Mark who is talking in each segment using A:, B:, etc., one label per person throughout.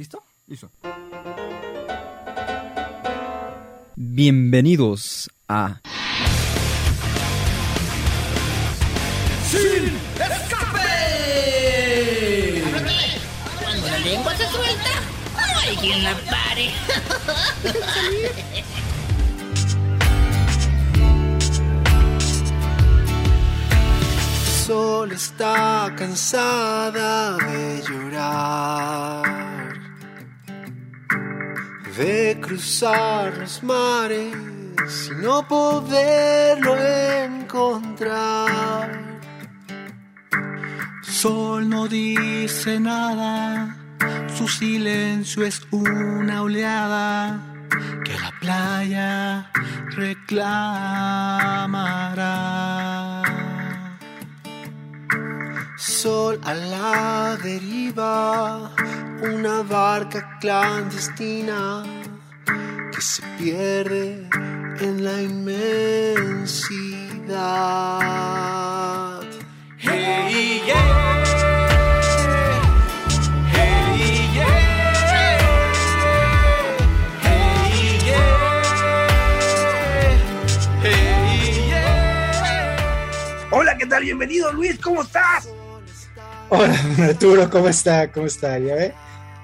A: ¿Listo? Listo.
B: Bienvenidos a
A: ¡Sin escape!
C: Cuando la lengua se suelta, no hay quien la pare.
D: Sol está cansada de llorar, de cruzar los mares y no poderlo encontrar.
E: Sol no dice nada, su silencio es una oleada que la playa reclamará.
D: Sol a la deriva, una barca clandestina que se pierde en la inmensidad.
A: Hey, yeah. Hey, yeah. Hey, yeah. Hey, yeah.
F: Hola, ¿qué tal? Bienvenido, Luis, ¿cómo estás?
G: Hola, Arturo, ¿cómo está? ¿Cómo está? ¿Ya ve?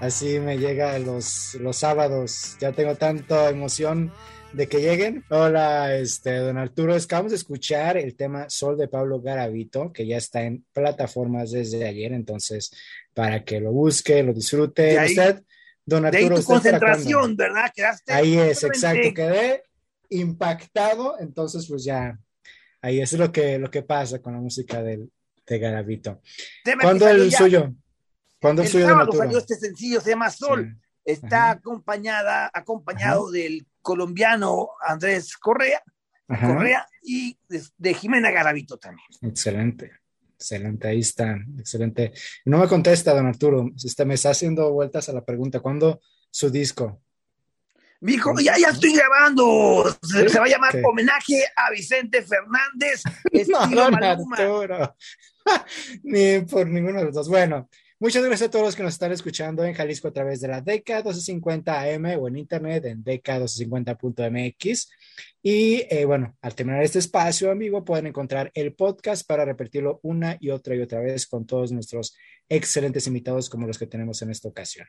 G: Así me llega los, los sábados. Ya tengo tanta emoción de que lleguen. Hola, este, don Arturo. Acabamos de escuchar el tema Sol de Pablo Garavito, que ya está en plataformas desde ayer. Entonces, para que lo busque, lo disfrute.
F: Ahí-
G: usted, don
F: De ahí
G: Arturo,
F: tu
G: ¿usted para
F: concentración? ¿verdad? Quedaste
G: Ahí es, exacto. Quedé impactado. Entonces, pues ya, ahí es lo que, lo que pasa con la música del, de Garavito. ¿Cuándo el
F: ya-
G: suyo? ¿Cuándo el
F: sábado salió este sencillo, se llama Sol.
G: Sí.
F: Está
G: Ajá.
F: acompañada, acompañado del colombiano Andrés Correa,
G: Ajá.
F: Correa y de, de Jimena Garavito también.
G: Excelente, excelente, ahí está, excelente. No me contesta, don Arturo, este, me está haciendo vueltas a la pregunta, ¿cuándo su disco?
F: Mijo, ya, ya estoy grabando. Se, se va a llamar
G: ¿Qué?
F: Homenaje a Vicente Fernández,
G: No,
F: Maluma.
G: Arturo, ni por ninguno de los dos. Bueno, muchas gracias a todos los que nos están escuchando en Jalisco a través de la DECA 1250 AM o en internet en DECA1250.mx. Y eh, bueno, al terminar este espacio, amigo, pueden encontrar el podcast para repetirlo una y otra y otra vez con todos nuestros excelentes invitados como los que tenemos en esta ocasión.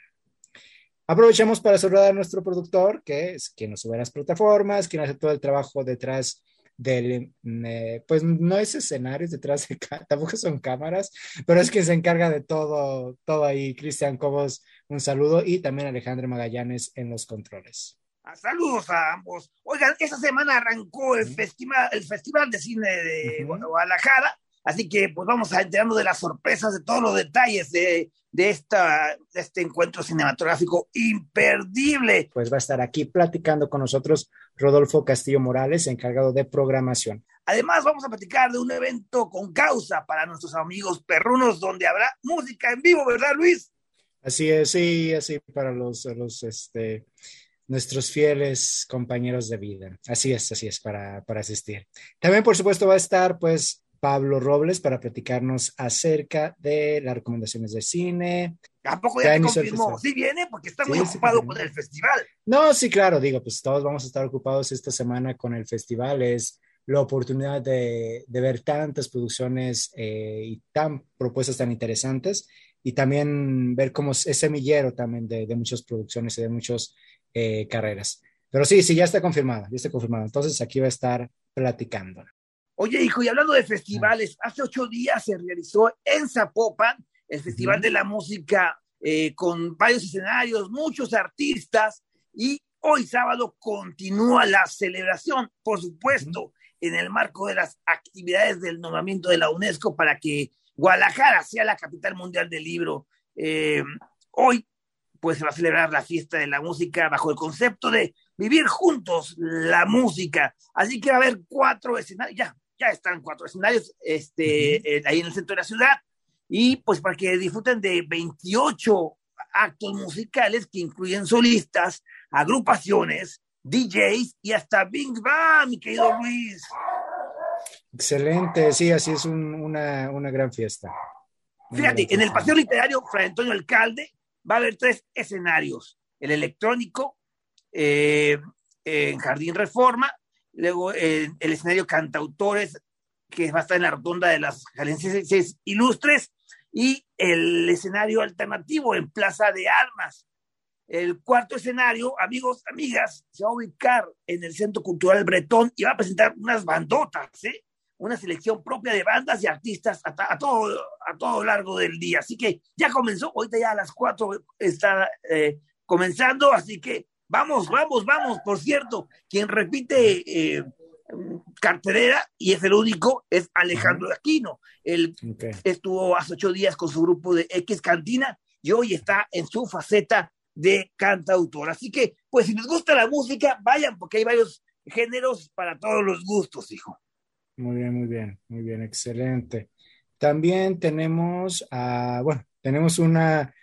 G: Aprovechamos para saludar a nuestro productor, que es quien nos sube a las plataformas, quien hace todo el trabajo detrás del, eh, pues no es escenarios detrás de, tampoco son cámaras, pero es quien se encarga de todo, todo ahí. Cristian Cobos, un saludo y también Alejandro Magallanes en los controles.
F: Ah, Saludos a ambos. Oigan, esta semana arrancó el, festival, el Festival de Cine de
G: Ujú.
F: Guadalajara, así que pues vamos a enterando de las sorpresas, de todos los detalles de, de, esta, de este encuentro cinematográfico imperdible.
G: Pues va a estar aquí platicando con nosotros Rodolfo Castillo Morales, encargado de programación.
F: Además, vamos a platicar de un evento con causa para nuestros amigos perrunos, donde habrá música en vivo, ¿verdad, Luis?
G: Así es, sí, así para los, los este, nuestros fieles compañeros de vida. Así es, así es, para, para asistir. También, por supuesto, va a estar, pues, Pablo Robles para platicarnos acerca de las recomendaciones de cine.
F: ¿A poco
G: Ya
F: te confirmó? Sí viene, porque está
G: Sí,
F: muy ocupado con el festival.
G: No, sí, claro, digo, pues todos vamos a estar ocupados esta semana con el festival. Es la oportunidad de, de ver tantas producciones eh, y tan propuestas tan interesantes y también ver cómo es semillero también de, de muchas producciones y de muchas eh, carreras. Pero sí, sí, ya está confirmado, ya está confirmado. Entonces aquí va a estar platicando.
F: Oye, hijo, y hablando de festivales, hace ocho días se realizó en Zapopan el Festival de la Música eh, con varios escenarios, muchos artistas, y hoy sábado continúa la celebración, por supuesto, en el marco de las actividades del nombramiento de la UNESCO para que Guadalajara sea la capital mundial del libro. Eh, hoy, pues se va a celebrar la fiesta de la música bajo el concepto de vivir juntos la música. Así que va a haber cuatro escenarios, ya, ya están cuatro escenarios este, eh, ahí en el centro de la ciudad. Y pues para que disfruten de 28 actos musicales que incluyen solistas, agrupaciones, DJs y hasta Big Bang, mi querido Luis.
G: Excelente, sí, así es un- una, una gran fiesta. Una
F: Fíjate,
G: gran
F: en el. Paseo Literario, Fray Antonio Alcalde va a haber tres escenarios. El electrónico, eh, en Jardín Reforma, luego eh, el escenario cantautores, que va a estar en la rotonda de las Jaliscienses Ilustres, y el escenario alternativo en Plaza de Armas. El cuarto escenario, amigos, amigas, se va a ubicar en el Centro Cultural Bretón y va a presentar unas bandotas, ¿eh? una selección propia de bandas y artistas a, todo a todo largo del día. Así que ya comenzó, ahorita ya a las cuatro está eh, comenzando, así que vamos, vamos, vamos. Por cierto, quien repite eh, cartelera y es el único es Alejandro Aquino. Él estuvo hace ocho días con su grupo de X Cantina y hoy está en su faceta de cantautor. Así que, pues si les gusta la música, vayan, porque hay varios géneros para todos los gustos, hijo.
G: Muy bien, muy bien, muy bien, excelente. También tenemos, ah, bueno, tenemos una,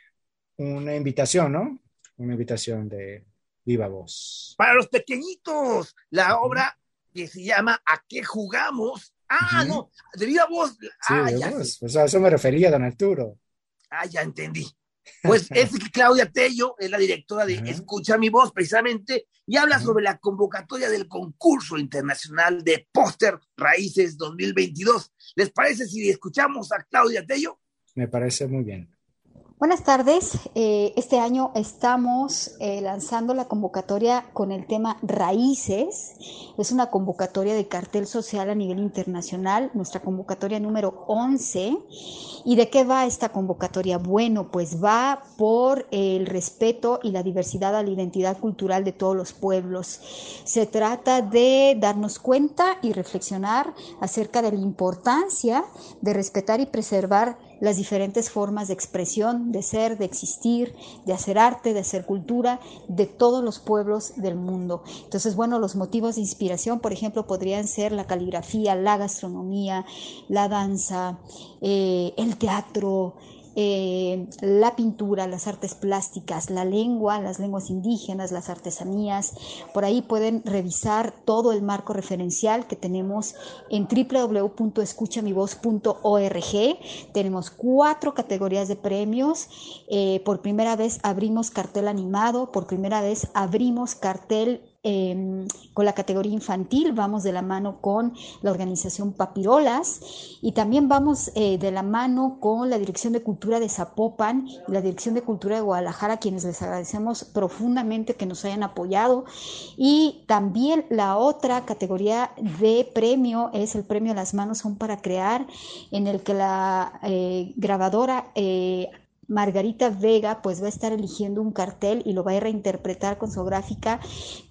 G: una invitación, ¿no? Una invitación de Viva Voz.
F: Para los pequeñitos, la obra que se llama ¿A qué jugamos? Ah, no, de viva voz.
G: Sí,
F: ah, ya.
G: O sea, a eso me refería, don Arturo.
F: ah, ya entendí. Pues es que Claudia Tello es la directora de. Escucha mi voz, precisamente, y habla sobre la convocatoria del concurso internacional de póster Raíces 2022. ¿Les parece si escuchamos a Claudia Tello?
G: Me parece muy bien.
B: Buenas tardes. Eh, este año estamos eh, lanzando la convocatoria con el tema Raíces. Es una convocatoria de cartel social a nivel internacional, nuestra convocatoria número 11. ¿Y de qué va esta convocatoria? Bueno, pues va por el respeto y la diversidad a la identidad cultural de todos los pueblos. Se trata de darnos cuenta y reflexionar acerca de la importancia de respetar y preservar las diferentes formas de expresión, de ser, de existir, de hacer arte, de hacer cultura de todos los pueblos del mundo. Entonces, bueno, los motivos de inspiración, por ejemplo, podrían ser la caligrafía, la gastronomía, la danza, eh, el teatro, eh, la pintura, las artes plásticas, la lengua, las lenguas indígenas, las artesanías. Por ahí pueden revisar todo el marco referencial que tenemos en www.escuchamivoz.org. Tenemos cuatro categorías de premios. Eh, por primera vez abrimos cartel animado, por primera vez abrimos cartel eh, con la categoría infantil, vamos de la mano con la organización Papirolas y también vamos eh, de la mano con la Dirección de Cultura de Zapopan y la Dirección de Cultura de Guadalajara, quienes les agradecemos profundamente que nos hayan apoyado. Y también la otra categoría de premio es el premio Las manos son para crear, en el que la eh, grabadora... Margarita Vega pues va a estar eligiendo un cartel y lo va a reinterpretar con su gráfica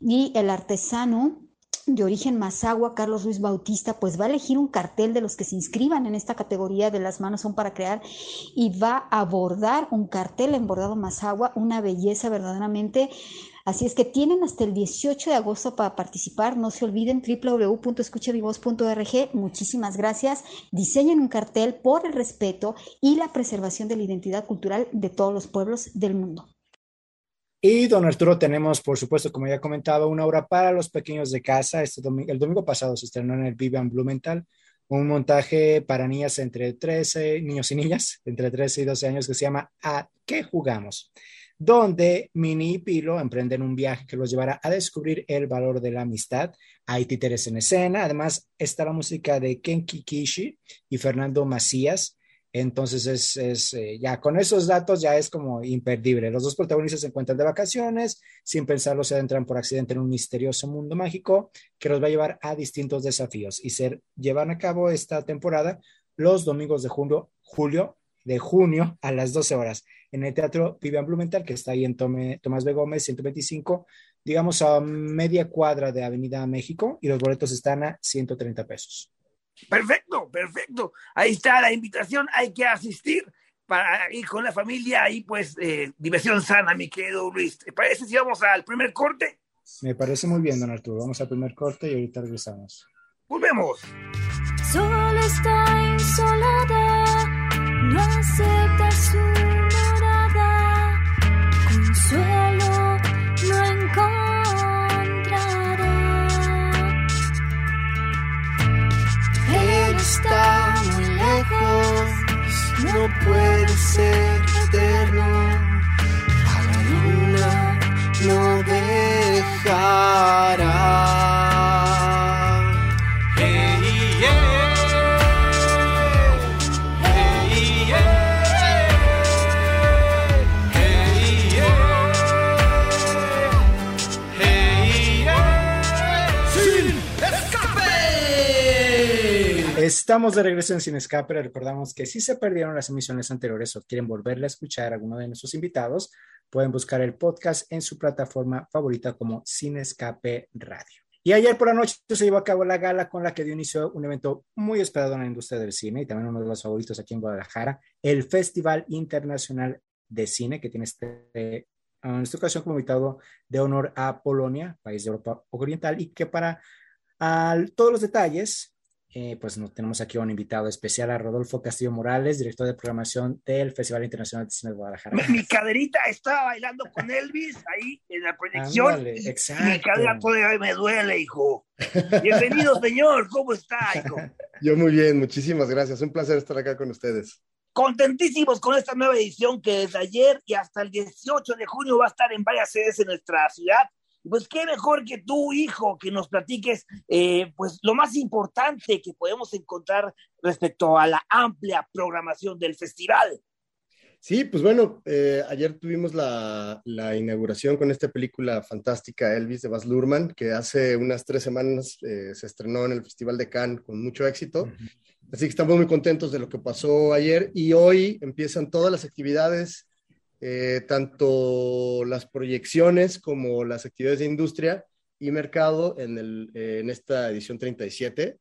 B: y el artesano de origen Mazagua, Carlos Luis Bautista, pues va a elegir un cartel de los que se inscriban en esta categoría de las manos son para crear y va a abordar un cartel en bordado Mazagua, una belleza verdaderamente. Así es que tienen hasta el 18 de agosto para participar. No se olviden www.escuchavivos.org. Muchísimas gracias. Diseñen un cartel por el respeto y la preservación de la identidad cultural de todos los pueblos del mundo.
G: Y don Arturo, tenemos, por supuesto, como ya comentaba, una obra para los pequeños de casa. Este domingo, el domingo pasado se estrenó en el Vivian Blumenthal, un montaje para niñas entre 13, niños y niñas, entre 13 y 12 años, que se llama ¿A qué jugamos? Donde Mini y Pilo emprenden un viaje que los llevará a descubrir el valor de la amistad. Hay títeres en escena. Además, está la música de Kenki Kishi y Fernando Macías. Entonces, es, es eh, ya con esos datos ya es como imperdible. Los dos protagonistas se encuentran de vacaciones, sin pensarlo se adentran por accidente en un misterioso mundo mágico que los va a llevar a distintos desafíos y se llevan a cabo esta temporada los domingos de junio, julio, de junio a las 12 horas en el Teatro Vivian Blumenthal, que está ahí en Tome, Tomás B. Gómez, 125, digamos a media cuadra de Avenida México, y los boletos están a 130 pesos.
F: Perfecto, perfecto. Ahí está la invitación, hay que asistir para ir con la familia y pues eh, diversión sana, mi querido Luis. ¿Te parece si vamos al primer corte?
G: Me parece muy bien, don Arturo. Vamos al primer corte y ahorita regresamos.
F: Volvemos.
H: Solo está insolada, no acepta su morada, consuelo no encontrará.
D: Él está muy lejos, no puede ser eterno.
A: A la luna no dejará.
G: Estamos de regreso en Sin Escape. Les Recordamos que si se perdieron las emisiones anteriores o quieren volverle a escuchar a alguno de nuestros invitados, pueden buscar el podcast en su plataforma favorita como Sin Escape Radio. Y ayer por la noche se llevó a cabo la gala con la que dio inicio un evento muy esperado en la industria del cine y también uno de los favoritos aquí en Guadalajara, el Festival Internacional de Cine, que tiene este, en esta ocasión como invitado de honor a Polonia, país de Europa Oriental, y que para al- todos los detalles eh, pues nos tenemos aquí a un invitado especial, a Rodolfo Castillo Morales, director de programación del Festival Internacional de Cine de Guadalajara.
F: Mi, mi caderita estaba bailando con Elvis ahí en la proyección.
G: Ándale,
F: y-
G: exacto.
F: Y mi cadera todavía me duele, hijo. Bienvenido, señor. ¿Cómo está, hijo?
I: Yo muy bien, muchísimas gracias. Un placer estar acá con ustedes.
F: Contentísimos con esta nueva edición que desde ayer y hasta el 18 de junio va a estar en varias sedes en nuestra ciudad. Pues qué mejor que tú, hijo, que nos platiques eh, pues lo más importante que podemos encontrar respecto a la amplia programación del festival.
I: Sí, pues bueno, eh, ayer tuvimos la, la inauguración con esta película fantástica Elvis de Baz Luhrmann, que hace unas tres semanas eh, se estrenó en el Festival de Cannes con mucho éxito. Así que estamos muy contentos de lo que pasó ayer y hoy empiezan todas las actividades, eh, tanto las proyecciones como las actividades de industria y mercado en, el, eh, en esta edición 37,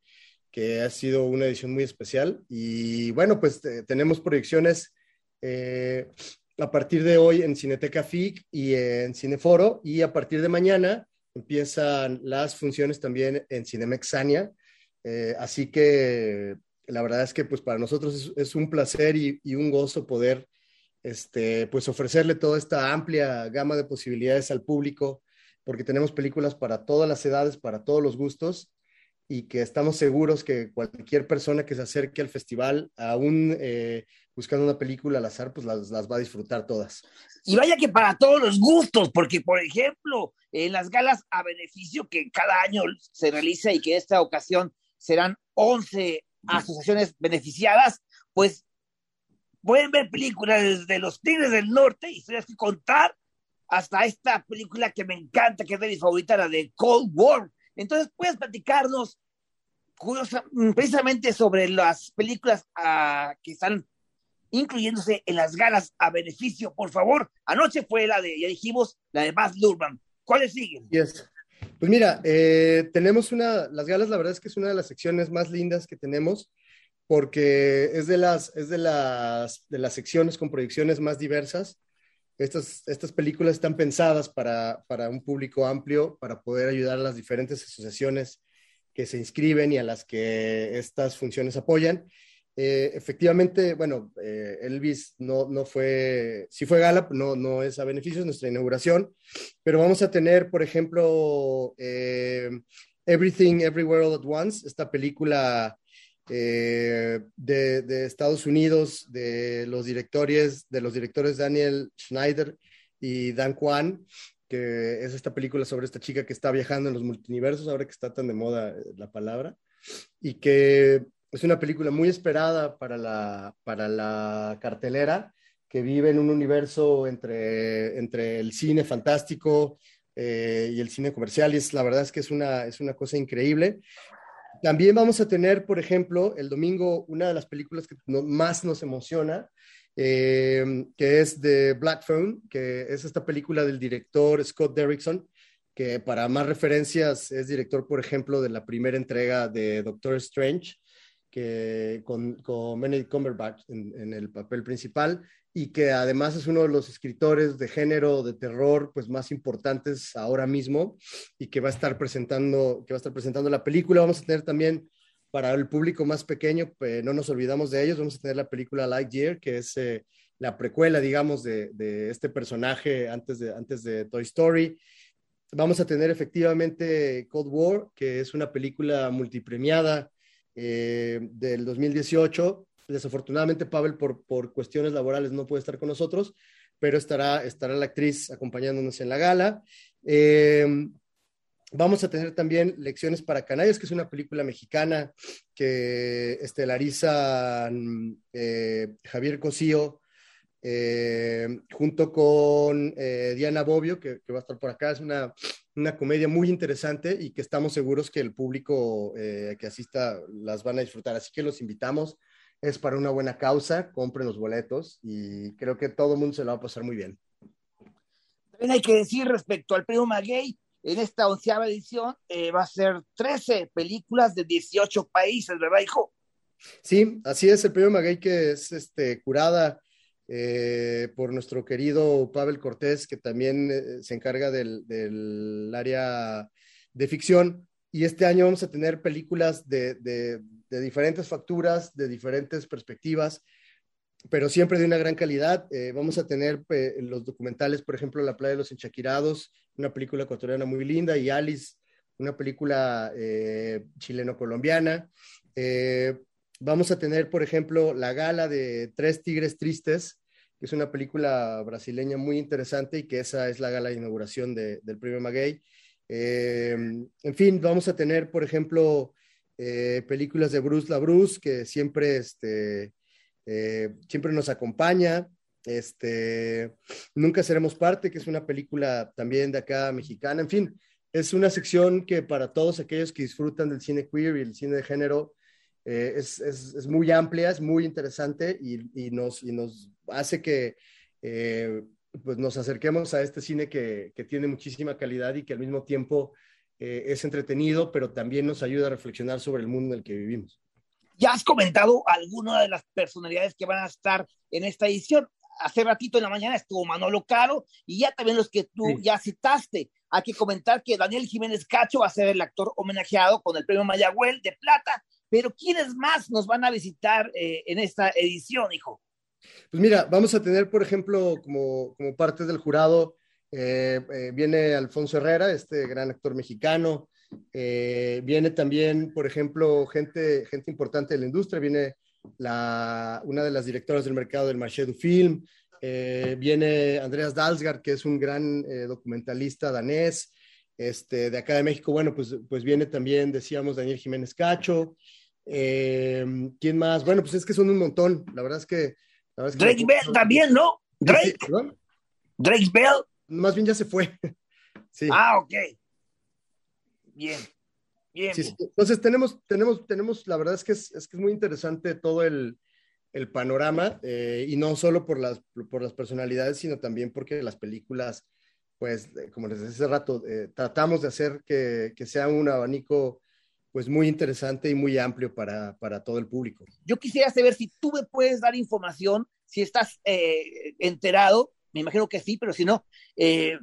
I: que ha sido una edición muy especial. Y bueno, pues eh, tenemos proyecciones eh, a partir de hoy en Cineteca FIC y en Cineforo y a partir de mañana empiezan las funciones también en Cinemexania. Eh, así que la verdad es que pues para nosotros es, es un placer y, y, un gozo poder este, pues ofrecerle toda esta amplia gama de posibilidades al público, porque tenemos películas para todas las edades, para todos los gustos, y que estamos seguros que cualquier persona que se acerque al festival, aún eh, buscando una película al azar, pues las, las, va a disfrutar todas.
F: Y vaya que para todos los gustos, porque por ejemplo, en las galas a beneficio que cada año se realiza y que esta ocasión serán 11 asociaciones beneficiadas, pues pueden ver películas desde Los Tigres del Norte, historias que contar, hasta esta película que me encanta, que es de mi favorita, la de Cold War. Entonces, puedes platicarnos curiosa, precisamente sobre las películas uh, que están incluyéndose en las galas a beneficio, por favor. Anoche fue la de, ya dijimos, la de Baz Luhrmann. ¿Cuáles siguen?
I: Yes. Pues mira, eh, tenemos una, las galas, la verdad es que es una de las secciones más lindas que tenemos porque es de las, es de las, de las secciones con proyecciones más diversas. Estas, estas películas están pensadas para, para un público amplio, para poder ayudar a las diferentes asociaciones que se inscriben y a las que estas funciones apoyan. Eh, efectivamente, bueno, eh, Elvis no, no fue, sí fue gala, no, no es a beneficio de nuestra inauguración, pero vamos a tener, por ejemplo, eh, Everything Everywhere All at Once, esta película eh, de, de, Estados Unidos, de los directores, de los directores Daniel Schneider y Dan Kwan, que es esta película sobre esta chica que está viajando en los multiversos, ahora que está tan de moda la palabra, y que es una película muy esperada para la, para la cartelera, que vive en un universo entre, entre el cine fantástico eh, y el cine comercial, y es, la verdad es que es una, es una cosa increíble. También vamos a tener, por ejemplo, el domingo una de las películas que más nos emociona, eh, que es de Black Phone, que es esta película del director Scott Derrickson, que para más referencias es director, por ejemplo, de la primera entrega de Doctor Strange, que con, Benedict Cumberbatch en, el papel principal y que además es uno de los escritores de género de terror pues más importantes ahora mismo y que va a estar presentando que va a estar presentando la película vamos a tener también para el público más pequeño pues, no nos olvidamos de ellos vamos a tener la película Lightyear que es eh, la precuela digamos de, este personaje antes de antes de Toy Story vamos a tener efectivamente Cold War que es una película multipremiada eh, del 2018. Desafortunadamente, Pavel, por, por, cuestiones laborales, no puede estar con nosotros, pero estará, estará la actriz acompañándonos en la gala. Eh, Vamos a tener también Lecciones para Canallas, que es una película mexicana que estelariza eh, Javier Cosío eh, junto con eh, Diana Bobbio, que, va a estar por acá. Es una, una, comedia muy interesante y que estamos seguros que el público que asista las van a disfrutar. Así que los invitamos. Es para una buena causa, compren los boletos y creo que todo el mundo se lo va a pasar muy bien.
F: También hay que decir respecto al premio Maguey, en esta onceava edición eh, va a ser 13 películas de 18 países, ¿verdad, hijo?
I: Sí, así es, el premio Maguey que es este, curada eh, por nuestro querido Pavel Cortés, que también eh, se encarga del, del, área de ficción. Y este año vamos a tener películas de, de, de diferentes facturas, de diferentes perspectivas, pero siempre de una gran calidad. Eh, vamos a tener eh, los documentales, por ejemplo, La playa de los enchaquirados, una película ecuatoriana muy linda, y Alice, una película eh, chileno-colombiana. Eh, vamos a tener, por ejemplo, la gala de Tres Tigres Tristes, que es una película brasileña muy interesante y que esa es la gala de inauguración de, del premio Maguey. en fin, vamos a tener, por ejemplo, películas de Bruce LaBruce, que siempre este, eh, siempre nos acompaña. Este, Nunca seremos parte, que es una película también de acá mexicana. En fin, es una sección que para todos aquellos que disfrutan del cine queer y el cine de género eh, es, es, es, muy amplia, es muy interesante y, y, nos, y nos, hace que eh, pues nos acerquemos a este cine que, que, tiene muchísima calidad y que al mismo tiempo eh, es entretenido, pero también nos ayuda a reflexionar sobre el mundo en el que vivimos.
F: Ya has comentado alguna de las personalidades que van a estar en esta edición. Hace ratito en la mañana estuvo Manolo Caro y ya también los que tú sí. ya citaste. Hay que comentar que Daniel Jiménez Cacho va a ser el actor homenajeado con el premio Mayagüel de Plata. Pero ¿quiénes más nos van a visitar eh, en esta edición, hijo?
I: Pues mira, vamos a tener, por ejemplo, como, como parte del jurado, eh, eh, viene Alfonso Herrera, este gran actor mexicano, eh, viene también, por ejemplo, gente, gente importante de la industria, viene la, una de las directoras del mercado del Marché du Film, viene Andreas Dalsgaard, que es un gran documentalista danés, este, de acá de México, bueno, pues, pues viene también, decíamos, Daniel Jiménez Cacho, eh, ¿quién más? Bueno, pues es que son un montón, la verdad es que... La verdad es que
F: Drake Bell también, ¿no? Drake. ¿Sí? Drake Bell.
I: Más bien ya se fue.
F: sí. Ah, ok. Bien. Bien,
I: sí, sí. Entonces tenemos, tenemos, tenemos, la verdad es que es, es, que es muy interesante todo el, el panorama, eh, y no solo por las, por las personalidades, sino también porque las películas, pues, eh, como les decía hace rato, eh, tratamos de hacer que, que, sea un abanico pues muy interesante y muy amplio para, para, todo el público.
F: Yo quisiera saber si tú me puedes dar información, si estás eh, enterado, me imagino que sí, pero si no, eh,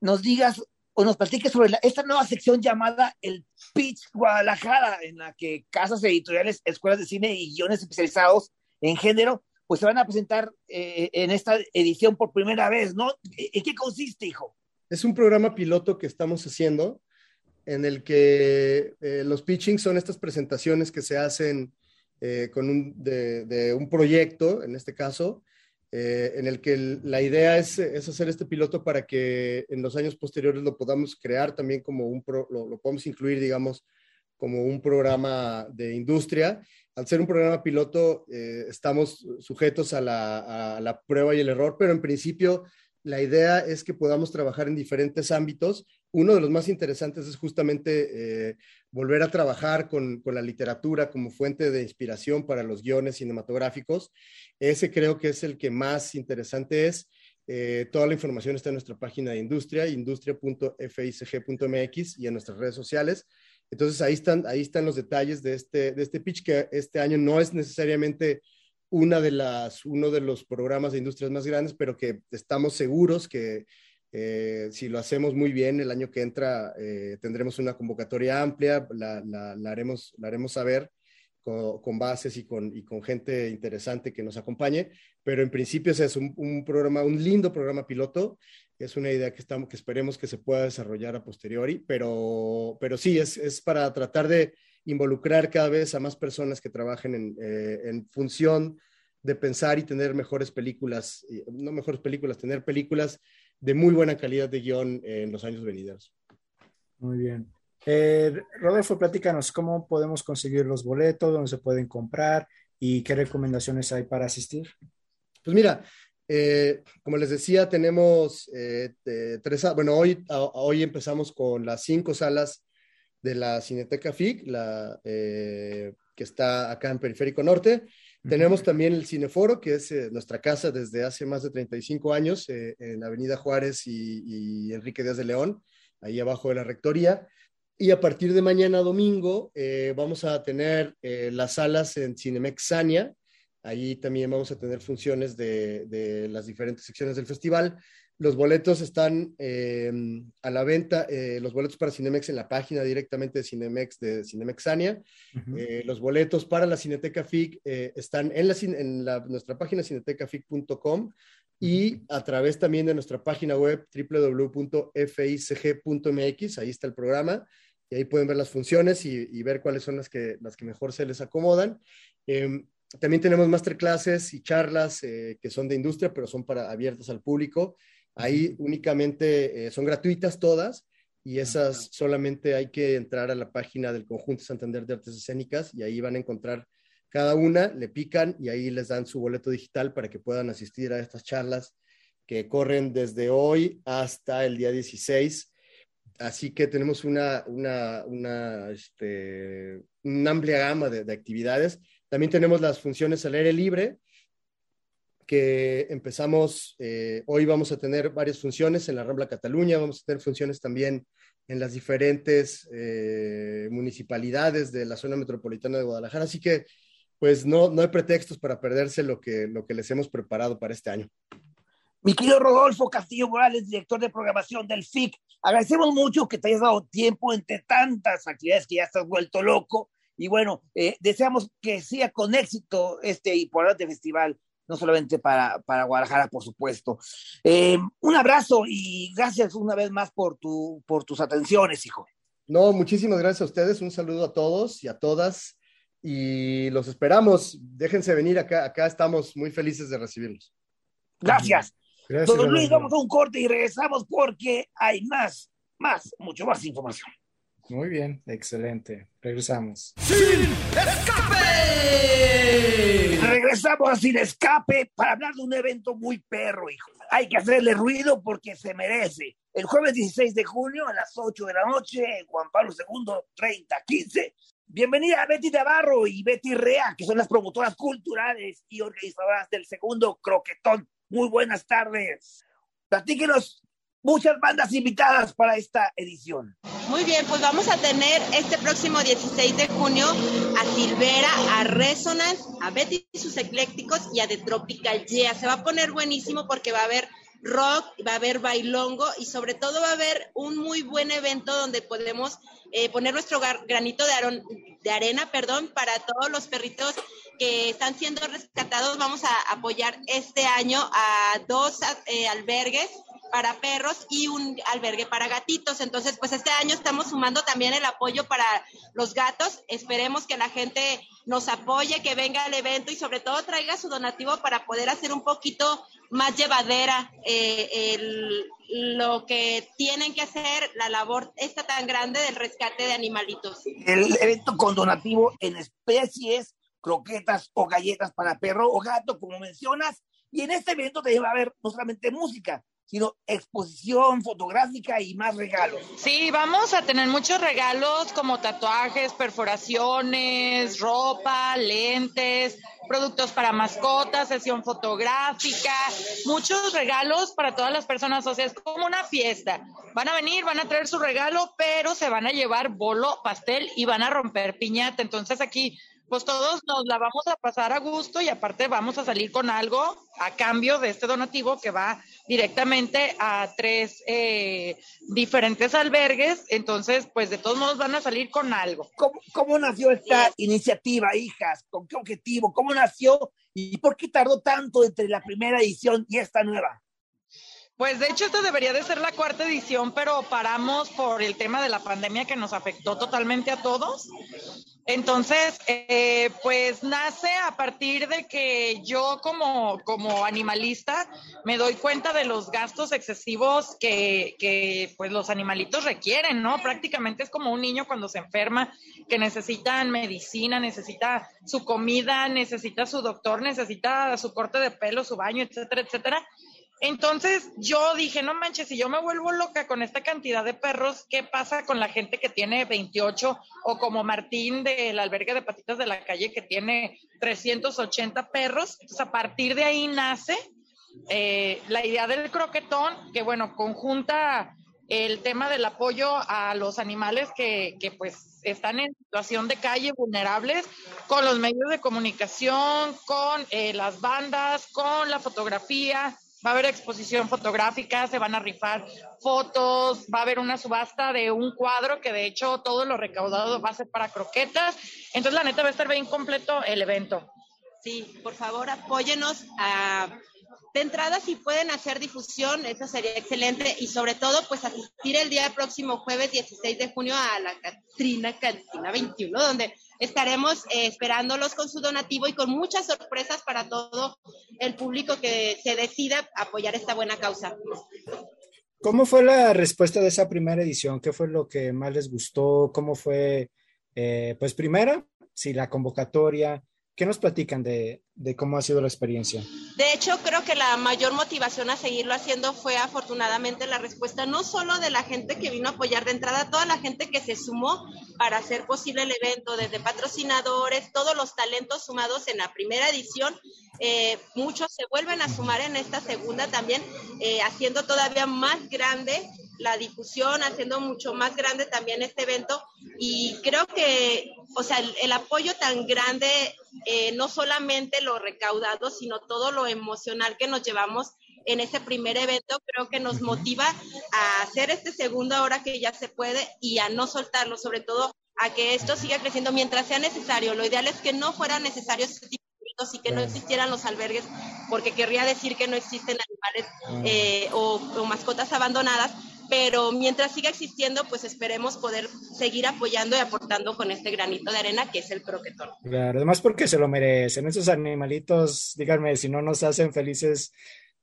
F: nos digas o nos platique sobre la, esta nueva sección llamada el Pitch Guadalajara, en la que casas editoriales, escuelas de cine y guiones especializados en género, pues se van a presentar eh, en esta edición por primera vez, ¿no? ¿En qué consiste, hijo?
I: Es un programa piloto que estamos haciendo en el que eh, los pitchings son estas presentaciones que se hacen eh, con un, de, de, un proyecto, en este caso, eh, en el que el, la idea es, es, hacer este piloto para que en los años posteriores lo podamos crear también como un, pro, lo, lo, podemos incluir, digamos, como un programa de industria. Al ser un programa piloto, eh, estamos sujetos a la, a la, prueba y el error, pero en principio la idea es que podamos trabajar en diferentes ámbitos. Uno de los más interesantes es justamente eh, volver a trabajar con, con, la literatura como fuente de inspiración para los guiones cinematográficos. Ese creo que es el que más interesante es. Eh, toda la información está en nuestra página de industria, industria.ficg.mx y en nuestras redes sociales. Entonces ahí están, ahí están los detalles de este, de este pitch que este año no es necesariamente una de las, uno de los programas de industrias más grandes, pero que estamos seguros que eh, si lo hacemos muy bien el año que entra eh, tendremos una convocatoria amplia, la, la, la, haremos, la haremos saber con, con bases y con, y con, gente interesante que nos acompañe, pero en principio es un, un, programa, un lindo programa piloto, es una idea que, estamos, que esperemos que se pueda desarrollar a posteriori, pero, pero sí, es, es para tratar de involucrar cada vez a más personas que trabajen en, eh, en función de pensar y tener mejores películas, no mejores películas, tener películas de muy buena calidad de guion en los años venideros.
G: Muy bien. Eh, Rodolfo, platícanos cómo podemos conseguir los boletos, dónde se pueden comprar y qué recomendaciones hay para asistir.
I: Pues mira, eh, como les decía, tenemos eh, tres, bueno, hoy, a- hoy empezamos con las cinco salas de la Cineteca FIC, la, eh, que está acá en Periférico Norte. Tenemos también el Cineforo, que es eh, nuestra casa desde hace más de 35 años, eh, en Avenida Juárez y, y Enrique Díaz de León, ahí abajo de la Rectoría. Y a partir de mañana domingo eh, vamos a tener eh, las salas en Cinemex Sania. Ahí también vamos a tener funciones de, de las diferentes secciones del festival. Los boletos están eh, a la venta, eh, los boletos para Cinemex en la página directamente de Cinemex de Cinemex Sania.
G: Ujú.
I: Eh, los boletos para la Cineteca FIC eh, están en, la, en la- nuestra página cinetecafic.com y a través también de nuestra página web www.ficg.mx. Ahí está el programa y ahí pueden ver las funciones y, y ver cuáles son las que, las que mejor se les acomodan. Eh, también tenemos masterclasses y charlas eh, que son de industria, pero son para abiertas al público. Ahí únicamente eh, son gratuitas todas y esas solamente hay que entrar a la página del Conjunto Santander de Artes Escénicas y ahí van a encontrar cada una, le pican y ahí les dan su boleto digital para que puedan asistir a estas charlas que corren desde hoy hasta el día 16. Así que tenemos una, una, una, este, una amplia gama de, de actividades. También tenemos las funciones al aire libre, que empezamos, eh, hoy vamos a tener varias funciones en la Rambla Cataluña, vamos a tener funciones también en las diferentes eh, municipalidades de la zona metropolitana de Guadalajara, así que pues no, no hay pretextos para perderse lo que, lo que les hemos preparado para este año.
F: Mi querido Rodolfo Castillo Morales, director de programación del FIC, agradecemos mucho que te hayas dado tiempo entre tantas actividades que ya estás vuelto loco. Y bueno, eh, deseamos que sea con éxito este importante festival, no solamente para, para Guadalajara, por supuesto. Eh, un abrazo y gracias una vez más por, tu, por tus atenciones, hijo.
I: No, muchísimas gracias a ustedes, un saludo a todos y a todas y los esperamos. Déjense venir acá, acá estamos muy felices de recibirlos.
F: Gracias.
G: Gracias,
F: Don Luis, vamos a un corte y regresamos porque hay más, más, mucho más información.
G: Muy bien, excelente. Regresamos.
A: ¡Sin escape!
F: Regresamos a Sin Escape para hablar de un evento muy perro, hijo. Hay que hacerle ruido porque se merece. El jueves 16 de junio a las 8 de la noche, en Juan Pablo II, 3015. Bienvenida a Betty Navarro y Betty Rea, que son las promotoras culturales y organizadoras del segundo croquetón. Muy buenas tardes. Platíquenos muchas bandas invitadas para esta edición.
J: Muy bien, pues vamos a tener este próximo 16 de junio a Silvera, a Resonance, a Betty y sus eclécticos y a The Tropical Yeah. Se va a poner buenísimo porque va a haber rock, va a haber bailongo y sobre todo va a haber un muy buen evento donde podemos eh, poner nuestro granito de, aron- de arena, perdón, para todos los perritos que están siendo rescatados. Vamos a apoyar este año a dos eh, albergues para perros y un albergue para gatitos. Entonces, pues este año estamos sumando también el apoyo para los gatos. Esperemos que la gente nos apoye, que venga al evento y sobre todo traiga su donativo para poder hacer un poquito más llevadera eh, el- lo que tienen que hacer, la labor esta tan grande del rescate de animalitos.
F: el evento con donativo en especies, croquetas o galletas para perro o gato, como mencionas. Y en este evento también va a haber no solamente música, sino exposición fotográfica y más regalos.
K: Sí, vamos a tener muchos regalos como tatuajes, perforaciones, ropa, lentes, productos para mascotas, sesión fotográfica, muchos regalos para todas las personas, o sea, como una fiesta. Van a venir, van a traer su regalo, pero se van a llevar bolo, pastel y van a romper piñata. Entonces aquí pues todos nos la vamos a pasar a gusto y aparte vamos a salir con algo a cambio de este donativo que va directamente a tres eh, diferentes albergues. Entonces, pues de todos modos van a salir con algo.
F: ¿Cómo, cómo nació esta iniciativa, hijas? ¿Con qué objetivo? ¿Cómo nació? ¿Y por qué tardó tanto entre la primera edición y esta nueva?
K: Pues de hecho esta debería de ser la cuarta edición, pero paramos por el tema de la pandemia que nos afectó totalmente a todos. Entonces, eh, pues nace a partir de que yo como, como animalista me doy cuenta de los gastos excesivos que, que pues los animalitos requieren, ¿no? Prácticamente es como un niño cuando se enferma, que necesitan medicina, necesita su comida, necesita su doctor, necesita su corte de pelo, su baño, etcétera, etcétera. Entonces yo dije, no manches, si yo me vuelvo loca con esta cantidad de perros, ¿qué pasa con la gente que tiene 28 o como Martín del albergue de patitas de la calle que tiene 380 perros? Entonces a partir de ahí nace eh, la idea del croquetón, que bueno, conjunta el tema del apoyo a los animales que, que pues están en situación de calle vulnerables con los medios de comunicación, con eh, las bandas, con la fotografía, va a haber exposición fotográfica, se van a rifar fotos, va a haber una subasta de un cuadro que de hecho todo lo recaudado va a ser para croquetas. Entonces la neta va a estar bien completo el evento.
J: Sí, por favor apóyenos a de entrada, si pueden hacer difusión, eso sería excelente. Y sobre todo, pues asistir el día próximo jueves 16 de junio a la Catrina Cantina 21, donde estaremos eh, esperándolos con su donativo y con muchas sorpresas para todo el público que se decida apoyar esta buena causa.
G: ¿Cómo fue la respuesta de esa primera edición? ¿Qué fue lo que más les gustó? ¿Cómo fue, eh, pues primero, si la convocatoria, ¿Qué nos platican de, de, cómo ha sido la experiencia?
J: De hecho, creo que la mayor motivación a seguirlo haciendo fue afortunadamente la respuesta no solo de la gente que vino a apoyar de entrada, toda la gente que se sumó para hacer posible el evento, desde patrocinadores, todos los talentos sumados en la primera edición. Eh, muchos se vuelven a sumar en esta segunda también, eh, haciendo todavía más grande la difusión, haciendo mucho más grande también este evento y creo que, o sea, el, el apoyo tan grande, eh, no solamente lo recaudado, sino todo lo emocional que nos llevamos en ese primer evento, creo que nos motiva a hacer este segundo ahora que ya se puede y a no soltarlo, sobre todo a que esto siga creciendo mientras sea necesario. Lo ideal es que no fuera necesario este tipo de eventos y que no existieran los albergues, porque querría decir que no existen animales eh, o, o mascotas abandonadas, pero mientras siga existiendo, pues esperemos poder seguir apoyando y aportando con este granito de arena que es el croquetón.
G: Claro, además porque se lo merecen. Esos animalitos, díganme, si no nos hacen felices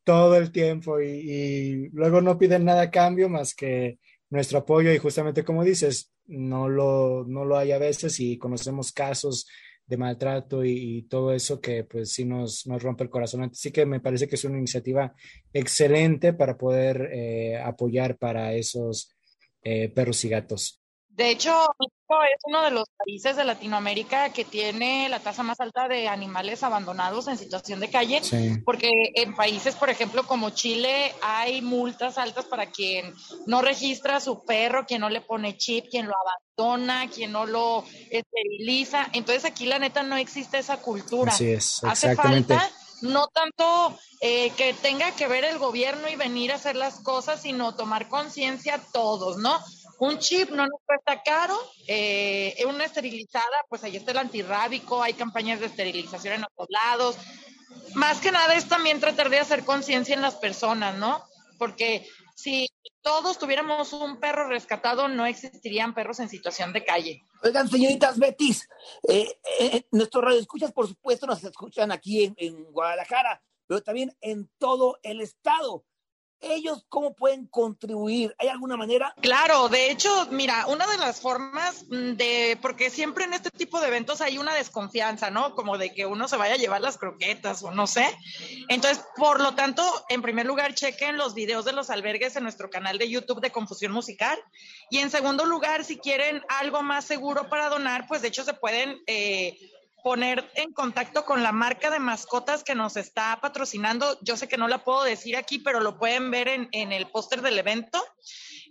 G: todo el tiempo y, y, luego no piden nada a cambio más que nuestro apoyo y justamente como dices, no lo, no lo hay a veces y conocemos casos de maltrato y, todo eso que pues sí nos, nos rompe el corazón. Así que me parece que es una iniciativa excelente para poder eh, apoyar para esos eh, perros y gatos.
K: De hecho, México es uno de los países de Latinoamérica que tiene la tasa más alta de animales abandonados en situación de calle,
G: sí.
K: porque en países, por ejemplo, como Chile, hay multas altas para quien no registra a su perro, quien no le pone chip, quien lo abandona, quien no lo esteriliza. Entonces aquí la neta no existe esa cultura.
G: Así es,
K: Hace falta no tanto eh, que tenga que ver el gobierno y venir a hacer las cosas, sino tomar conciencia todos, ¿no? Un chip no nos cuesta caro, eh, una esterilizada, pues ahí está el antirrábico, hay campañas de esterilización en otros lados. Más que nada es también tratar de hacer conciencia en las personas, ¿no? Porque si todos tuviéramos un perro rescatado, no existirían perros en situación de calle.
F: Oigan, señoritas Betis, eh, eh, nuestros radioescuchas, por supuesto, nos escuchan aquí en Guadalajara, pero también en todo el estado ellos cómo pueden contribuir? ¿Hay alguna manera?
K: Claro, de hecho, mira, una de las formas de, porque siempre en este tipo de eventos hay una desconfianza, ¿no? Como de que uno se vaya a llevar las croquetas o no sé. Entonces, por lo tanto, en primer lugar, chequen los videos de los albergues en nuestro canal de YouTube de Confusión Musical. Y en segundo lugar, si quieren algo más seguro para donar, pues de hecho se pueden... Eh, poner en contacto con la marca de mascotas que nos está patrocinando. Yo sé que no la puedo decir aquí, pero lo pueden ver en, en el póster del evento.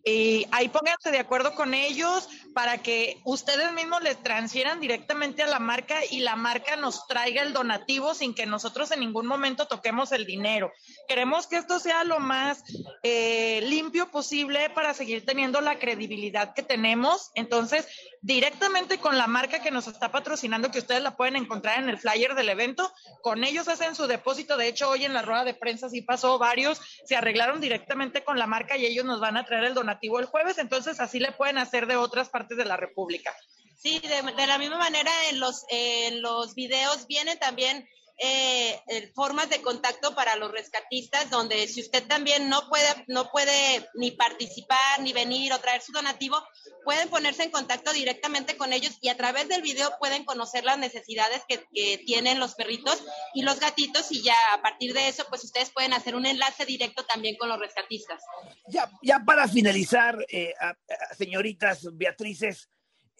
K: Y ahí pónganse de acuerdo con ellos para que ustedes mismos les transfieran directamente a la marca y la marca nos traiga el donativo sin que nosotros en ningún momento toquemos el dinero. Queremos que esto sea lo más eh, limpio posible para seguir teniendo la credibilidad que tenemos. Entonces, directamente con la marca que nos está patrocinando, que ustedes la pueden encontrar en el flyer del evento, con ellos hacen su depósito. De hecho, hoy en la rueda de prensa sí pasó varios, se arreglaron directamente con la marca y ellos nos van a traer el donativo el jueves. Entonces, así le pueden hacer de otras partes de la República.
J: Sí, de, la misma manera en los, en los videos vienen también eh, formas de contacto para los rescatistas, donde si usted también no puede, no puede ni participar, ni venir o traer su donativo, pueden ponerse en contacto directamente con ellos y a través del video pueden conocer las necesidades que, que tienen los perritos y los gatitos y ya a partir de eso, pues ustedes pueden hacer un enlace directo también con los rescatistas.
F: Ya, ya para finalizar, eh, a- a- señoritas Beatrices,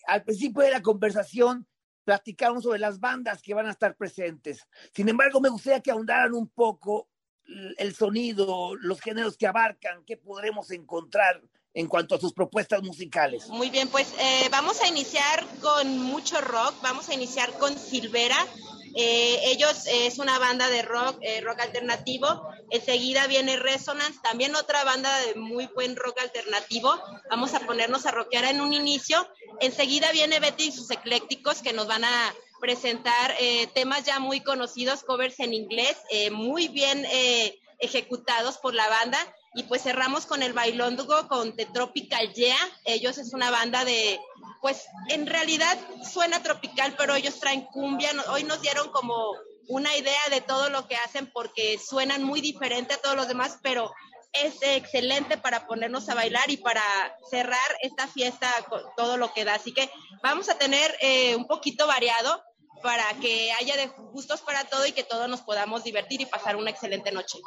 F: al principio de la conversación platicaron sobre las bandas que van a estar presentes. Sin embargo, me gustaría que ahondaran un poco el sonido, los géneros que abarcan, qué podremos encontrar en cuanto a sus propuestas musicales.
J: Muy bien, pues eh, vamos a iniciar con mucho rock, vamos a iniciar con Silvera. Eh, ellos eh, es una banda de rock, eh, rock alternativo. Enseguida viene Resonance, también otra banda de muy buen rock alternativo. Vamos a ponernos a rockear en un inicio. Enseguida viene Betty y sus eclécticos que nos van a presentar eh, temas ya muy conocidos, covers en inglés, eh, muy bien ejecutados por la banda. Y pues cerramos con el bailóndugo con The Tropical Yeah. Ellos es una banda de, pues en realidad suena tropical, pero ellos traen cumbia. Hoy nos dieron como una idea de todo lo que hacen porque suenan muy diferente a todos los demás, pero es excelente para ponernos a bailar y para cerrar esta fiesta con todo lo que da. Así que vamos a tener eh, un poquito variado para que haya de gustos para todo y que todos nos podamos divertir y pasar una excelente noche.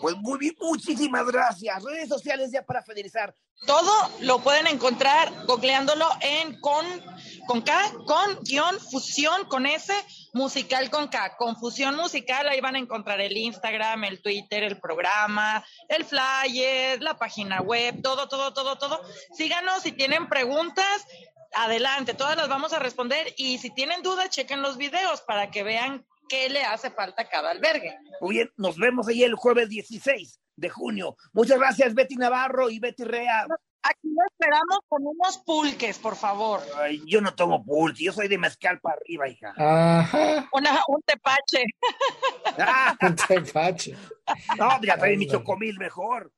F: Pues muy bien, muchísimas gracias. Redes sociales ya para finalizar.
K: Todo lo pueden encontrar googleándolo en con, con K, con guion fusión con S, musical con K, confusión musical, ahí van a encontrar el Instagram, el Twitter, el programa, el flyer, la página web, todo, todo, todo, todo. Síganos si tienen preguntas, adelante, todas las vamos a responder y si tienen dudas, chequen los videos para que vean qué le hace falta a cada albergue.
F: Muy bien, nos vemos ahí el jueves 16 de junio. Muchas gracias, Betty Navarro y Betty Rea.
K: Aquí lo esperamos con unos pulques, por favor.
F: Ay, yo no tomo pulque, yo soy de mezcal para arriba, hija.
G: Ajá.
K: Una, un tepache.
F: Ah,
G: Un tepache.
F: no, ya trae mi chocomil mejor.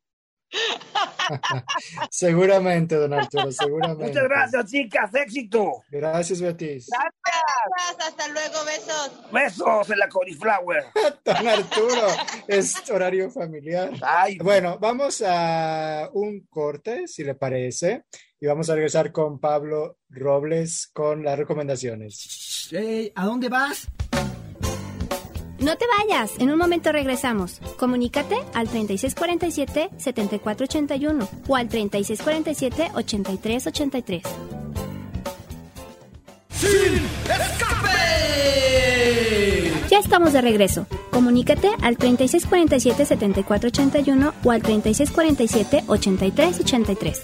G: Seguramente, don Arturo, seguramente.
F: Muchas gracias, chicas, éxito.
G: Gracias, Betis.
J: Gracias, hasta luego, besos.
F: Besos en la cauliflower.
G: Don Arturo, es horario familiar.
F: Ay,
G: Bueno, vamos a un corte, si le parece, y vamos a regresar con Pablo Robles con las recomendaciones.
E: ¿A dónde vas?
L: No te vayas, en un momento regresamos. Comunícate al 3647-7481 o al 3647-8383.
A: ¡Sin escape!
L: Ya estamos de regreso. Comunícate al 3647-7481 o al 3647-8383.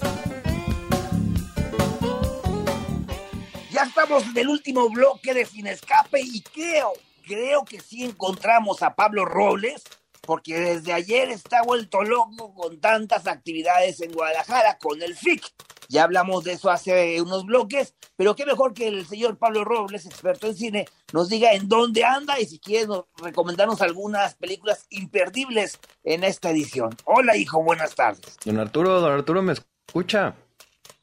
F: Ya estamos en el último bloque de Sin Escape y creo que sí encontramos a Pablo Robles, porque desde ayer está vuelto loco con tantas actividades en Guadalajara con el FIC. Ya hablamos de eso hace unos bloques, pero qué mejor que el señor Pablo Robles, experto en cine, nos diga en dónde anda y si quiere nos- recomendarnos algunas películas imperdibles en esta edición. Hola, hijo, buenas tardes.
M: Don Arturo, don Arturo, ¿me escucha?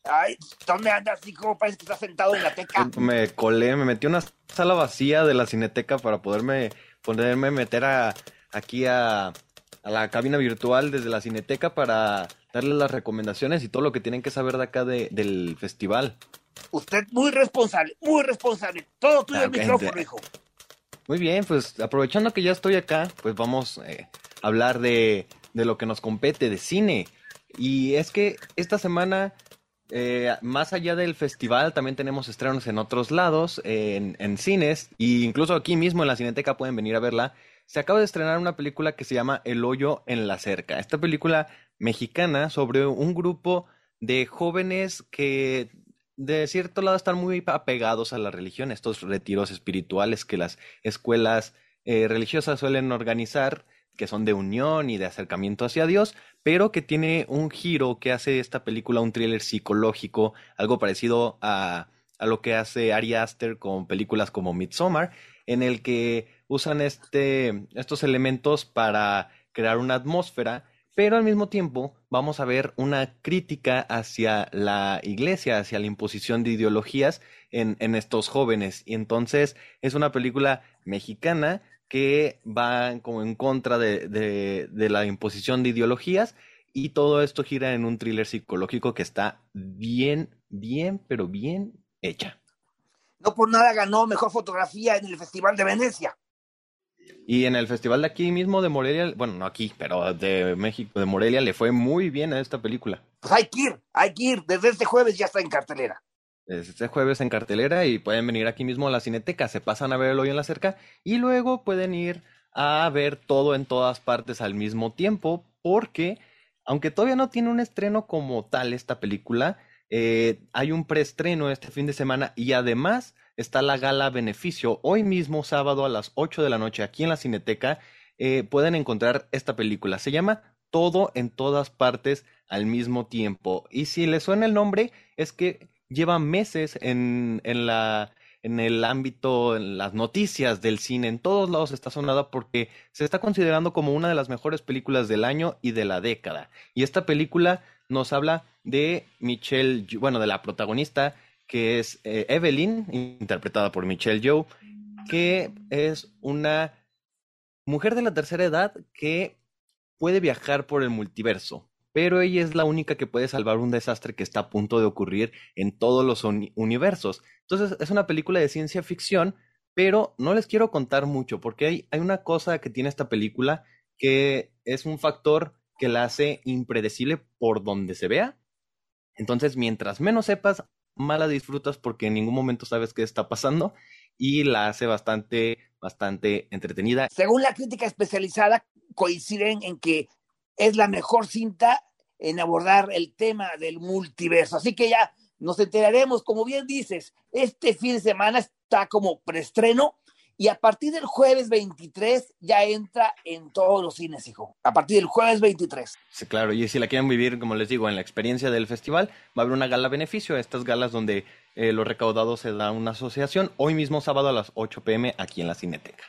F: Ay, ¿dónde andas, hijo? Parece que estás sentado en la teca.
M: Me colé, me metí una sala vacía de la cineteca para poderme, poderme meter a, aquí a, a la cabina virtual desde la cineteca para darles las recomendaciones y todo lo que tienen que saber de acá de- del festival.
F: Usted muy responsable, muy responsable. Todo tuyo el
M: Ok,
F: micrófono, hijo.
M: Muy bien, pues aprovechando que ya estoy acá, pues vamos eh, a hablar de, de lo que nos compete, de cine. Y es que esta semana, eh, más allá del festival, también tenemos estrenos en otros lados, en, en cines, e incluso aquí mismo en la Cineteca pueden venir a verla. Se acaba de estrenar una película que se llama El hoyo en la cerca. Esta película mexicana sobre un grupo de jóvenes que de cierto lado están muy apegados a la religión, estos retiros espirituales que las escuelas eh, religiosas suelen organizar, que son de unión y de acercamiento hacia Dios, pero que tiene un giro que hace esta película un thriller psicológico, algo parecido a, a lo que hace Ari Aster con películas como Midsommar, en el que usan este, estos elementos para crear una atmósfera pero al mismo tiempo vamos a ver una crítica hacia la iglesia, hacia la imposición de ideologías en, en estos jóvenes. Y entonces es una película mexicana que va como en contra de, de, de, la imposición de ideologías y todo esto gira en un thriller psicológico que está bien, bien, pero bien hecha.
F: No por nada ganó mejor fotografía en el Festival de Venecia.
M: Y en el festival de aquí mismo de Morelia, bueno, no aquí, pero de México, de Morelia, le fue muy bien a esta película.
F: Pues hay que ir, hay que ir. Desde este jueves ya está en cartelera.
M: Este jueves en cartelera y pueden venir aquí mismo a la Cineteca, se pasan a verlo hoy en la cerca y luego pueden ir a ver todo en todas partes al mismo tiempo, porque aunque todavía no tiene un estreno como tal esta película, eh, hay un preestreno este fin de semana y además está la gala beneficio. Hoy mismo, sábado a las 8 de la noche, aquí en la Cineteca, eh, pueden encontrar esta película. Se llama Todo en todas partes al mismo tiempo. Y si les suena el nombre, es que lleva meses en, en la en el ámbito, en las noticias del cine, en todos lados está sonada porque se está considerando como una de las mejores películas del año y de la década. Y esta película nos habla de Michelle, bueno, de la protagonista que es eh, Evelyn, interpretada por Michelle Yeoh, que es una mujer de la tercera edad que puede viajar por el multiverso, pero ella es la única que puede salvar un desastre que está a punto de ocurrir en todos los universos. Entonces es una película de ciencia ficción, pero no les quiero contar mucho porque hay, hay una cosa que tiene esta película que es un factor que la hace impredecible por donde se vea. Entonces, mientras menos sepas, mala disfrutas porque en ningún momento sabes qué está pasando y la hace bastante, bastante entretenida.
F: Según la crítica especializada, coinciden en que es la mejor cinta en abordar el tema del multiverso. Así que ya nos enteraremos, como bien dices, este fin de semana está como preestreno y a partir del jueves 23 ya entra en todos los cines, hijo. A partir del jueves 23.
M: Sí, claro. Y si la quieren vivir, como les digo, en la experiencia del festival, va a haber una gala beneficio. Estas galas donde eh, los recaudados se da una asociación. Hoy mismo, sábado a las 8 pm, aquí en la Cineteca.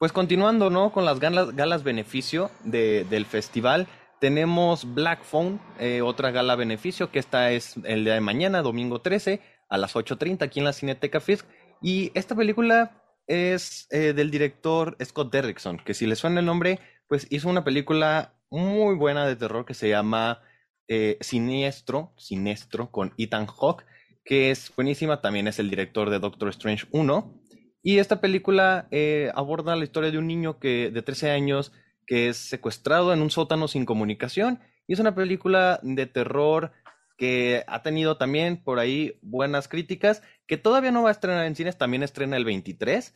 M: Pues continuando, ¿no? Con las galas, beneficio de, del festival. Tenemos Black Phone, eh, otra gala beneficio, que esta es el día de mañana, domingo 13, a las 8.30 aquí en la Cineteca Fisk. Y esta película es eh, del director Scott Derrickson, que si le suena el nombre, pues hizo una película muy buena de terror que se llama eh, Siniestro, Siniestro, con Ethan Hawke, que es buenísima, también es el director de Doctor Strange 1. Y esta película eh, aborda la historia de un niño que, de 13 años que es secuestrado en un sótano sin comunicación. Y es una película de terror que ha tenido también por ahí buenas críticas, que todavía no va a estrenar en cines, también estrena el 23,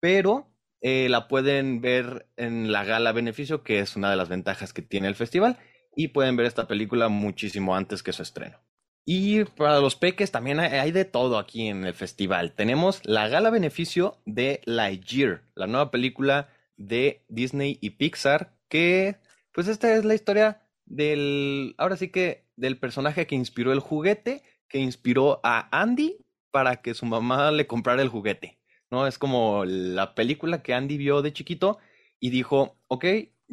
M: pero eh, la pueden ver en la gala beneficio, que es una de las ventajas que tiene el festival, y pueden ver esta película muchísimo antes que su estreno. Y para los peques también hay de todo aquí en el festival. Tenemos la gala beneficio de Lightyear, la nueva película de Disney y Pixar, que pues esta es la historia del, ahora sí que del personaje que inspiró el juguete, que inspiró a Andy para que su mamá le comprara el juguete. ¿no? Es como la película que Andy vio de chiquito y dijo, ok,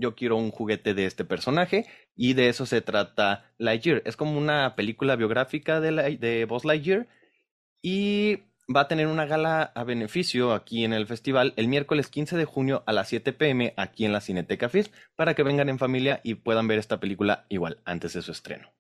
M: yo quiero un juguete de este personaje y de eso se trata Lightyear. Es como una película biográfica de, la, de Buzz Lightyear y va a tener una gala a beneficio aquí en el festival el miércoles 15 de junio a las 7 pm aquí en la Cineteca FIS para que vengan en familia y puedan ver esta película igual antes de su estreno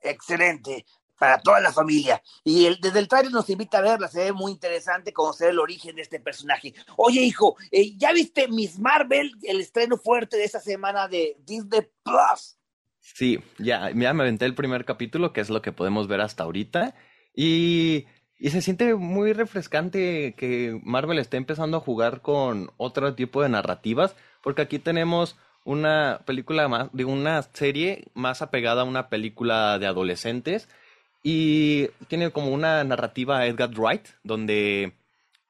F: excelente para toda la familia. Y el, desde el trailer nos invita a verla, se ve muy interesante conocer el origen de este personaje. Oye, hijo, eh, ¿ya viste Miss Marvel, el estreno fuerte de esta semana de Disney Plus?
M: Sí, ya, ya me aventé el primer capítulo, que es lo que podemos ver hasta ahorita. Y, y se siente muy refrescante que Marvel esté empezando a jugar con otro tipo de narrativas, porque aquí tenemos una película más, de una serie más apegada a una película de adolescentes y tiene como una narrativa Edgar Wright, donde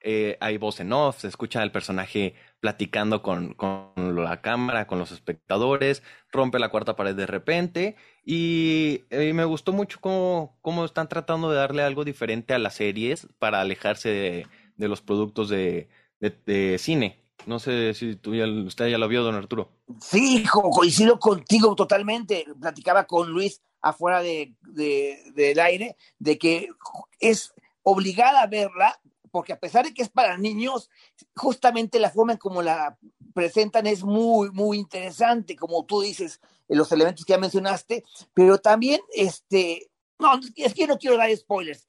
M: eh, hay voz en off, se escucha el personaje platicando con, con, la cámara, con los espectadores, rompe la cuarta pared de repente y, y me gustó mucho cómo, cómo, están tratando de darle algo diferente a las series para alejarse de, de los productos de, de, cine. No sé si tú ya, usted ya lo vio, don Arturo.
F: Sí, hijo, coincido contigo totalmente. Platicaba con Luis afuera de, del aire de que es obligada a verla porque a pesar de que es para niños, justamente la forma en como la presentan es muy, muy interesante, como tú dices, los elementos que ya mencionaste, pero también, este, no, es que no quiero dar spoilers.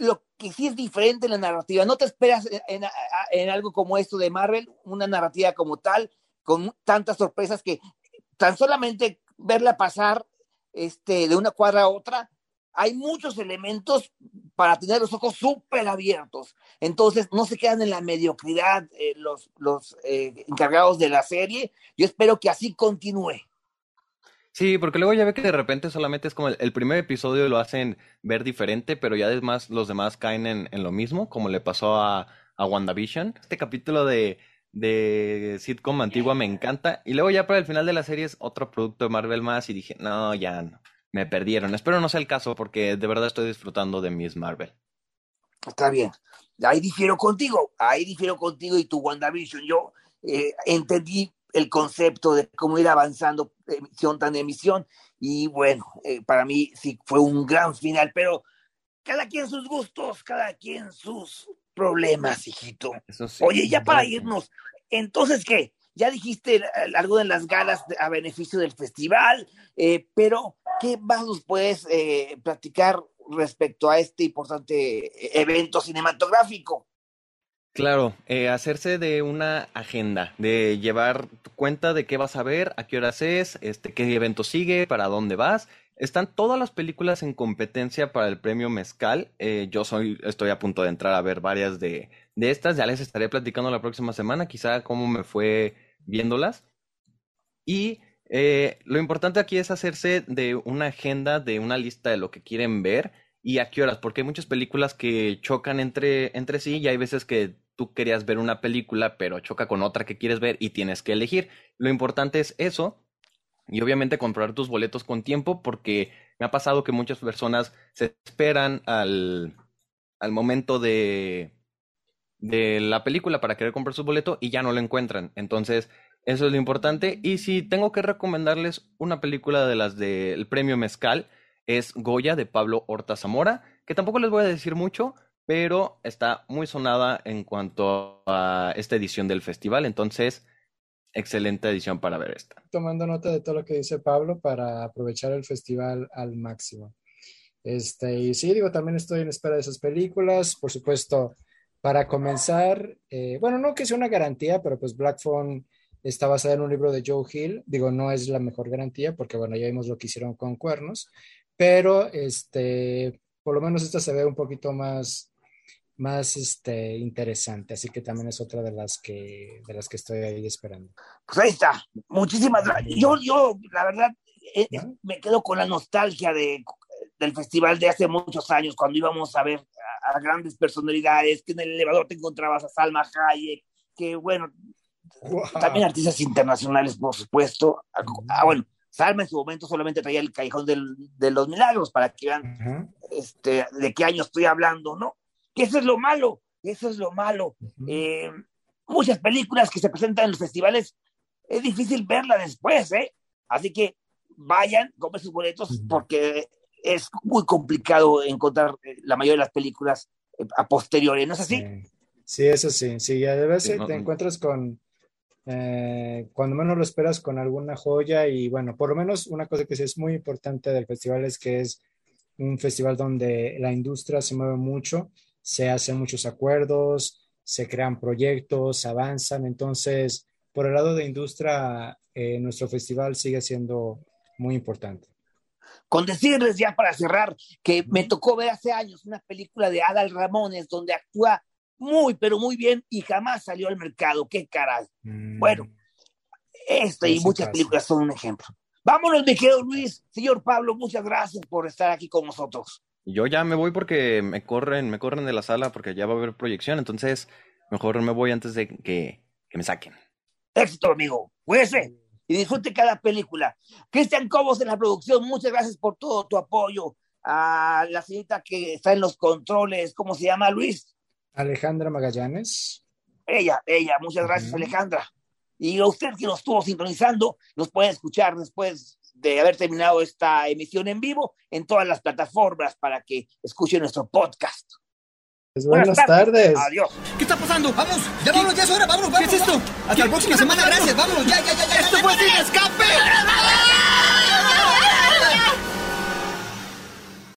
F: Lo que sí es diferente en la narrativa, no te esperas en, algo como esto de Marvel, una narrativa como tal, con tantas sorpresas que tan solamente verla pasar este, de una cuadra a otra, hay muchos elementos para tener los ojos súper abiertos. Entonces, no se quedan en la mediocridad eh, los, los eh, encargados de la serie. Yo espero que así continúe.
M: Sí, porque luego ya ve que de repente solamente es como el, primer episodio lo hacen ver diferente, pero ya además los demás caen en, en lo mismo, como le pasó a, a WandaVision. Este capítulo de, de sitcom antigua me encanta. Y luego ya para el final de la serie es otro producto de Marvel más y dije, no, ya no me perdieron. Espero no sea el caso porque de verdad estoy disfrutando de Miss Marvel.
F: Está bien. Ahí difiero contigo, ahí difiero contigo y tu WandaVision. Yo eh, entendí el concepto de cómo ir avanzando emisión tras emisión y bueno, eh, para mí sí fue un gran final, pero cada quien sus gustos, cada quien sus problemas, hijito.
M: Sí,
F: Oye, ya para irnos, entonces, ¿qué? Ya dijiste algo de las galas a beneficio del festival, eh, pero ¿qué más nos puedes eh, platicar respecto a este importante evento cinematográfico?
M: Claro, eh, hacerse de una agenda, de llevar cuenta de qué vas a ver, a qué horas es, este, qué evento sigue, para dónde vas. Están todas las películas en competencia para el premio Mezcal. Eh, yo soy, estoy a punto de entrar a ver varias de, de estas. Ya les estaré platicando la próxima semana, quizá cómo me fue viéndolas. Y eh, lo importante aquí es hacerse de una agenda, de una lista de lo que quieren ver y a qué horas, porque hay muchas películas que chocan entre, entre sí y hay veces que tú querías ver una película, pero choca con otra que quieres ver y tienes que elegir. Lo importante es eso y obviamente comprar tus boletos con tiempo porque me ha pasado que muchas personas se esperan al, al momento de, de la película para querer comprar su boleto y ya no lo encuentran. Entonces, eso es lo importante. Y si tengo que recomendarles una película de las del premio Mezcal, es Goya de Pablo Horta Zamora, que tampoco les voy a decir mucho, pero está muy sonada en cuanto a esta edición del festival. Entonces, excelente edición para ver esta.
G: Tomando nota de todo lo que dice Pablo para aprovechar el festival al máximo. Este, y sí, digo, también estoy en espera de esas películas. Por supuesto, para comenzar, eh, bueno, no que sea una garantía, pero pues Black Phone está basada en un libro de Joe Hill. Digo, no es la mejor garantía porque, bueno, ya vimos lo que hicieron con Cuernos, pero este, por lo menos esta se ve un poquito más, más este, interesante. Así que también es otra de las que, de las que estoy ahí esperando.
F: Pues ahí está. Muchísimas gracias. Yo, yo, la verdad, eh, ¿No? me quedo con la nostalgia de, del festival de hace muchos años, cuando íbamos a ver a, a grandes personalidades, que en el elevador te encontrabas a Salma Hayek, que bueno, wow. también artistas internacionales, por supuesto. Ah, bueno, Salma en su momento solamente traía el Callejón del, de los Milagros para que vean uh -huh. este, de qué año estoy hablando, ¿no? Que eso es lo malo, eso es lo malo. Uh -huh. eh, muchas películas que se presentan en los festivales, es difícil verla después, ¿eh? Así que vayan, compren sus boletos, uh -huh. porque es muy complicado encontrar eh, la mayoría de las películas eh, a posteriori, ¿no es así?
G: Sí, sí eso sí, sí, a veces sí, no, te encuentras con eh, cuando menos lo esperas con alguna joya. Y bueno, por lo menos una cosa que sí es muy importante del festival es que es un festival donde la industria se mueve mucho, se hacen muchos acuerdos, se crean proyectos, avanzan, entonces por el lado de industria, eh, nuestro festival sigue siendo muy importante.
F: Con decirles ya para cerrar que me tocó ver hace años una película de Adal Ramones donde actúa muy, pero muy bien y jamás salió al mercado. ¡Qué caray! Mm. Bueno, Esta y muchas películas son un ejemplo. Vámonos, mi querido Luis. Señor Pablo, muchas gracias por estar aquí con nosotros.
M: Yo ya me voy porque me corren, me corren de la sala porque ya va a haber proyección, entonces mejor me voy antes de que, que me saquen.
F: Éxito, amigo. Cuídese y disfrute cada película. Cristian Cobos en la producción, muchas gracias por todo tu apoyo. A la señorita que está en los controles, ¿cómo se llama, Luis?
G: Alejandra Magallanes.
F: Ella, ella, muchas gracias. Alejandra. Y a usted que nos estuvo sintonizando, nos puede escuchar después de haber terminado esta emisión en vivo en todas las plataformas para que escuche nuestro podcast.
G: Pues buenas tardes.
F: Adiós.
A: ¿Qué está pasando? Vamos, ya vámonos, ya es hora, vámonos, vámonos. ¿Qué es esto? Hasta la próxima semana, gracias, vámonos, ya, ya, ya, ya. ¡Esto fue Sin Escape!